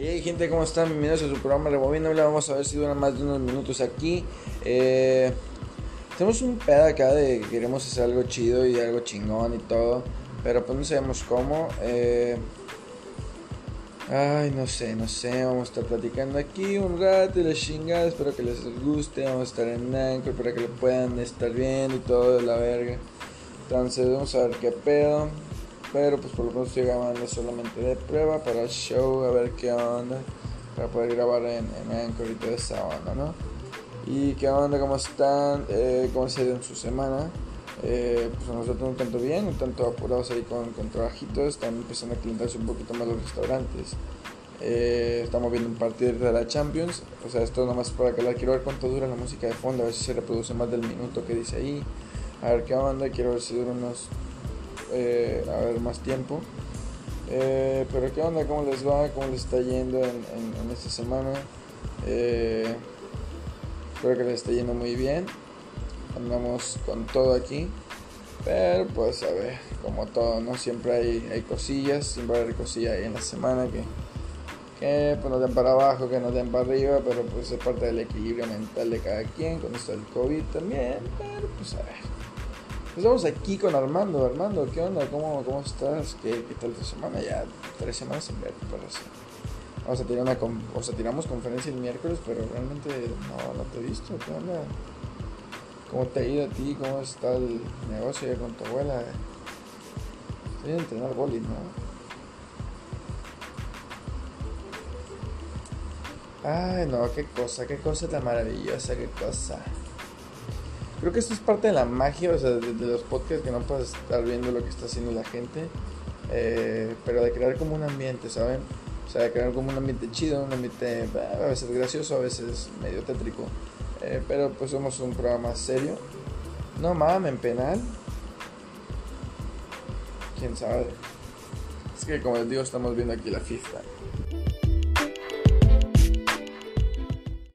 Hey gente, ¿cómo están? Bienvenidos a su programa Rebobinable. Vamos a ver si dura más de unos minutos aquí. Eh, tenemos un pedo acá de que queremos hacer algo chido y algo chingón y todo. Pero pues no sabemos cómo. Eh, ay, no sé, no sé. Vamos a estar platicando aquí un rato y la chingada. Espero que les guste. Vamos a estar en Anchor para que lo puedan estar viendo y todo de la verga. Entonces vamos a ver qué pedo. Pero pues por lo menos grabando solamente de prueba para el show, a ver qué onda. Para poder grabar en, en Anchor y toda esa onda, ¿no? Y qué onda, cómo están, eh, cómo se ha ido en su semana. Eh, pues nosotros un tanto bien, un tanto apurados ahí con, con trabajitos. Están empezando a calentarse un poquito más los restaurantes. Eh, estamos viendo un partido de la Champions. O sea, esto nomás para la quiero ver cuánto dura la música de fondo, a ver si se reproduce más del minuto que dice ahí. A ver qué onda, quiero ver si dura unos eh, a ver más tiempo. Eh, pero qué onda, cómo les va, cómo les está yendo en, esta semana. Eh, espero que les esté yendo muy bien. Andamos con todo aquí. Pero pues a ver, como todo, ¿no? Siempre hay, hay cosillas, siempre hay cosillas ahí en la semana que, que pues nos den para abajo, que nos den para arriba, pero pues es parte del equilibrio mental de cada quien, con esto del COVID también, pero pues a ver. Estamos aquí con Armando. Armando, ¿qué onda? ¿Cómo, cómo estás? ¿Qué, ¿Qué, tal tu semana? Ya tres semanas sin ver, parece. Vamos a tirar una o sea, tiramos conferencia el miércoles, pero realmente no, no te he visto. ¿Qué onda? ¿Cómo te ha ido a ti? ¿Cómo está el negocio con tu abuela? Estoy a entrenar boli, ¿no? Ay, no, qué cosa, qué cosa tan maravillosa, qué cosa. Creo que esto es parte de la magia, o sea, de, los podcasts que no puedes estar viendo lo que está haciendo la gente, eh, pero de crear como un ambiente, ¿saben? O sea, de crear como un ambiente chido, un ambiente a veces gracioso, a veces medio tétrico, eh, pero pues somos un programa serio. No mames, en penal. Quién sabe. Es que como les digo, estamos viendo aquí la FIFA.